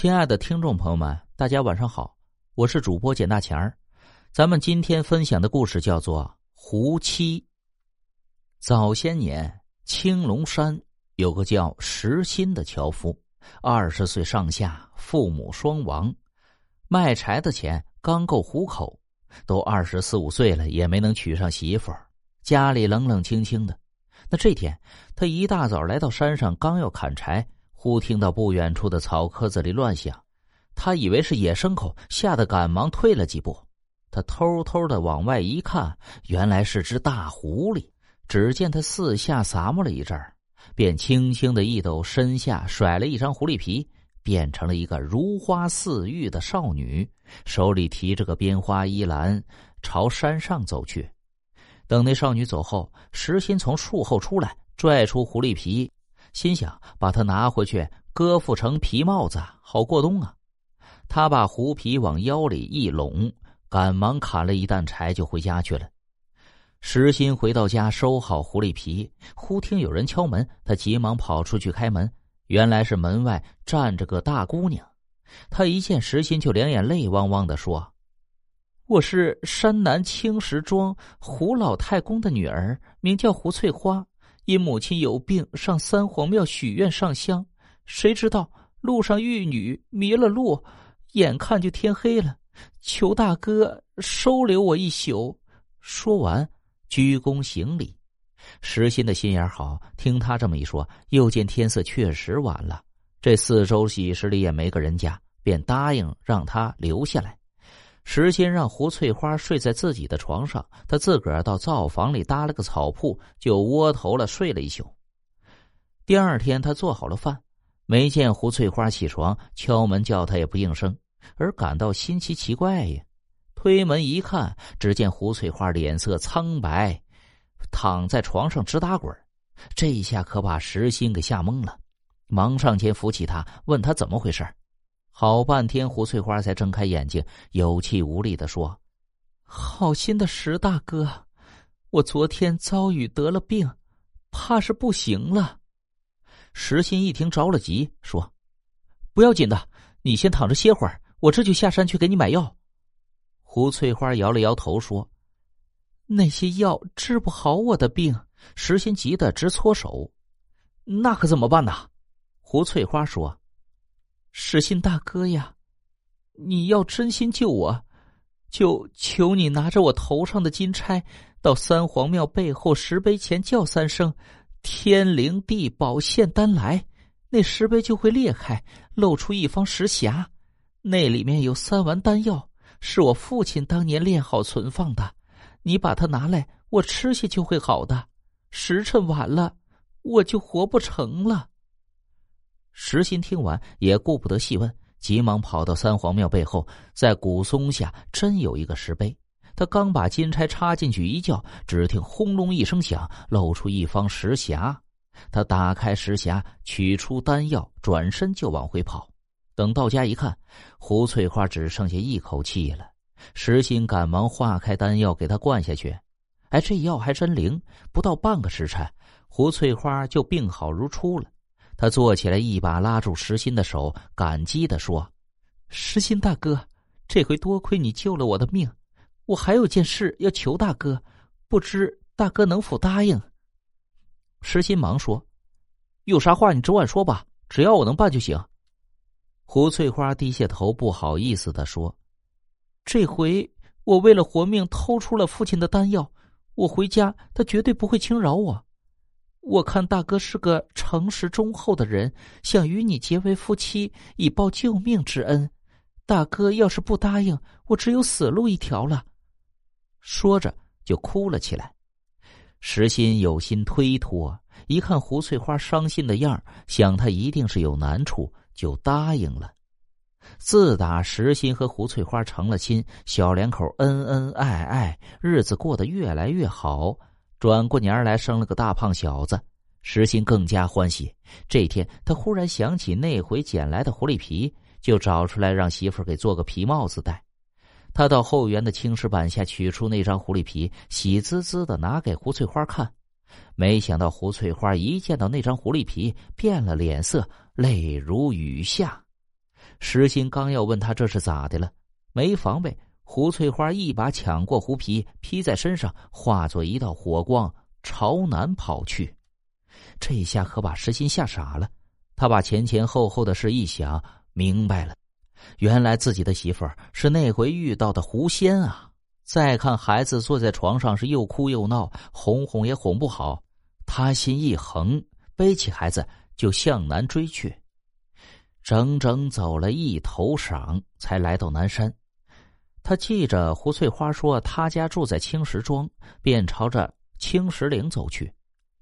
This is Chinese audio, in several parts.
亲爱的听众朋友们，大家晚上好，我是主播简大钱儿。咱们今天分享的故事叫做《胡妻》。早些年，青龙山有个叫石新的樵夫，二十岁上下，父母双亡，卖柴的钱刚够糊口，都二十四五岁了，也没能娶上媳妇儿，家里冷冷清清的。那这天，他一大早来到山上，刚要砍柴。忽听到不远处的草棵子里乱响，他以为是野牲口，吓得赶忙退了几步。他偷偷的往外一看，原来是只大狐狸。只见他四下撒摸了一阵便轻轻的一抖身下，甩了一张狐狸皮，变成了一个如花似玉的少女，手里提着个编花衣篮，朝山上走去。等那少女走后，石心从树后出来，拽出狐狸皮。心想把它拿回去割附成皮帽子，好过冬啊！他把狐皮往腰里一拢，赶忙砍了一担柴就回家去了。石心回到家，收好狐狸皮，忽听有人敲门，他急忙跑出去开门，原来是门外站着个大姑娘。他一见石心，就两眼泪汪汪的说：“我是山南青石庄胡老太公的女儿，名叫胡翠花。”因母亲有病，上三皇庙许愿上香，谁知道路上遇女迷了路，眼看就天黑了，求大哥收留我一宿。说完，鞠躬行礼。石心的心眼好，听他这么一说，又见天色确实晚了，这四周几十里也没个人家，便答应让他留下来。石心让胡翠花睡在自己的床上，他自个儿到灶房里搭了个草铺，就窝头了睡了一宿。第二天，他做好了饭，没见胡翠花起床，敲门叫他也不应声，而感到新奇奇怪呀。推门一看，只见胡翠花脸色苍白，躺在床上直打滚这一下可把石心给吓懵了，忙上前扶起他，问他怎么回事好半天，胡翠花才睁开眼睛，有气无力的说：“好心的石大哥，我昨天遭遇得了病，怕是不行了。”石心一听着了急，说：“不要紧的，你先躺着歇会儿，我这就下山去给你买药。”胡翠花摇了摇头说：“那些药治不好我的病。”石心急得直搓手，那可怎么办呢？胡翠花说。石心大哥呀，你要真心救我，就求你拿着我头上的金钗，到三皇庙背后石碑前叫三声“天灵地宝现丹来”，那石碑就会裂开，露出一方石匣，那里面有三丸丹药，是我父亲当年炼好存放的。你把它拿来，我吃下就会好的。时辰晚了，我就活不成了。石心听完也顾不得细问，急忙跑到三皇庙背后，在古松下真有一个石碑。他刚把金钗插进去一叫，只听轰隆一声响，露出一方石匣。他打开石匣，取出丹药，转身就往回跑。等到家一看，胡翠花只剩下一口气了。石心赶忙化开丹药给他灌下去。哎，这药还真灵，不到半个时辰，胡翠花就病好如初了。他坐起来，一把拉住石心的手，感激的说：“石心大哥，这回多亏你救了我的命，我还有件事要求大哥，不知大哥能否答应？”石心忙说：“有啥话你只管说吧，只要我能办就行。”胡翠花低下头，不好意思的说：“这回我为了活命偷出了父亲的丹药，我回家他绝对不会轻饶我。”我看大哥是个诚实忠厚的人，想与你结为夫妻，以报救命之恩。大哥要是不答应，我只有死路一条了。说着就哭了起来。石心有心推脱，一看胡翠花伤心的样想他一定是有难处，就答应了。自打石心和胡翠花成了亲，小两口恩恩爱爱，日子过得越来越好。转过年来，生了个大胖小子，石心更加欢喜。这天，他忽然想起那回捡来的狐狸皮，就找出来让媳妇给做个皮帽子戴。他到后园的青石板下取出那张狐狸皮，喜滋滋的拿给胡翠花看。没想到胡翠花一见到那张狐狸皮，变了脸色，泪如雨下。石心刚要问他这是咋的了，没防备，胡翠花一把抢过狐皮，披在身上，化作一道火光朝南跑去。这下可把石心吓傻了。他把前前后后的事一想，明白了，原来自己的媳妇儿是那回遇到的狐仙啊！再看孩子坐在床上是又哭又闹，哄哄也哄不好，他心一横，背起孩子就向南追去。整整走了一头晌，才来到南山。他记着胡翠花说他家住在青石庄，便朝着青石岭走去。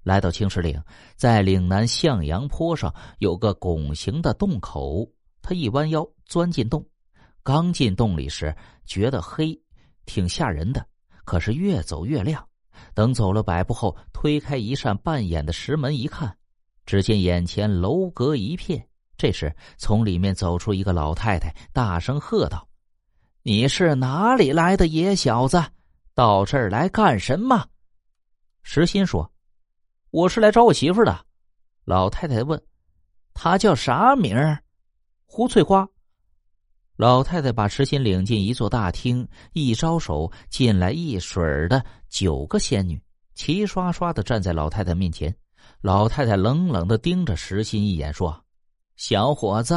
来到青石岭，在岭南向阳坡上有个拱形的洞口。他一弯腰钻进洞，刚进洞里时觉得黑，挺吓人的。可是越走越亮。等走了百步后，推开一扇半掩的石门一看，只见眼前楼阁一片。这时从里面走出一个老太太，大声喝道：“你是哪里来的野小子？到这儿来干什么？”石心说。我是来找我媳妇的，老太太问：“她叫啥名儿？”胡翠花。老太太把石心领进一座大厅，一招手，进来一水儿的九个仙女，齐刷刷的站在老太太面前。老太太冷冷的盯着石心一眼，说：“小伙子，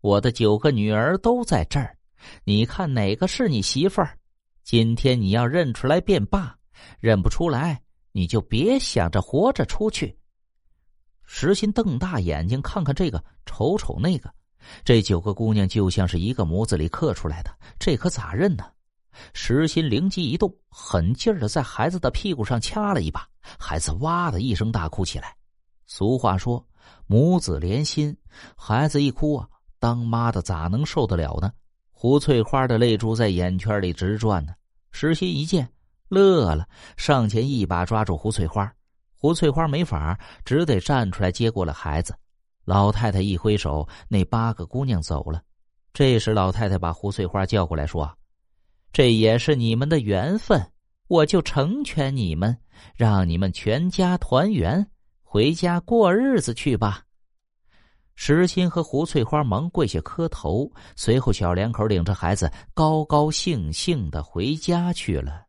我的九个女儿都在这儿，你看哪个是你媳妇儿？今天你要认出来便罢，认不出来。”你就别想着活着出去。石心瞪大眼睛看看这个，瞅瞅那个，这九个姑娘就像是一个模子里刻出来的，这可咋认呢？石心灵机一动，狠劲儿的在孩子的屁股上掐了一把，孩子哇的一声大哭起来。俗话说母子连心，孩子一哭啊，当妈的咋能受得了呢？胡翠花的泪珠在眼圈里直转呢。石心一见。乐了，上前一把抓住胡翠花，胡翠花没法，只得站出来接过了孩子。老太太一挥手，那八个姑娘走了。这时，老太太把胡翠花叫过来，说：“这也是你们的缘分，我就成全你们，让你们全家团圆，回家过日子去吧。”石心和胡翠花忙跪下磕头，随后小两口领着孩子高高兴兴的回家去了。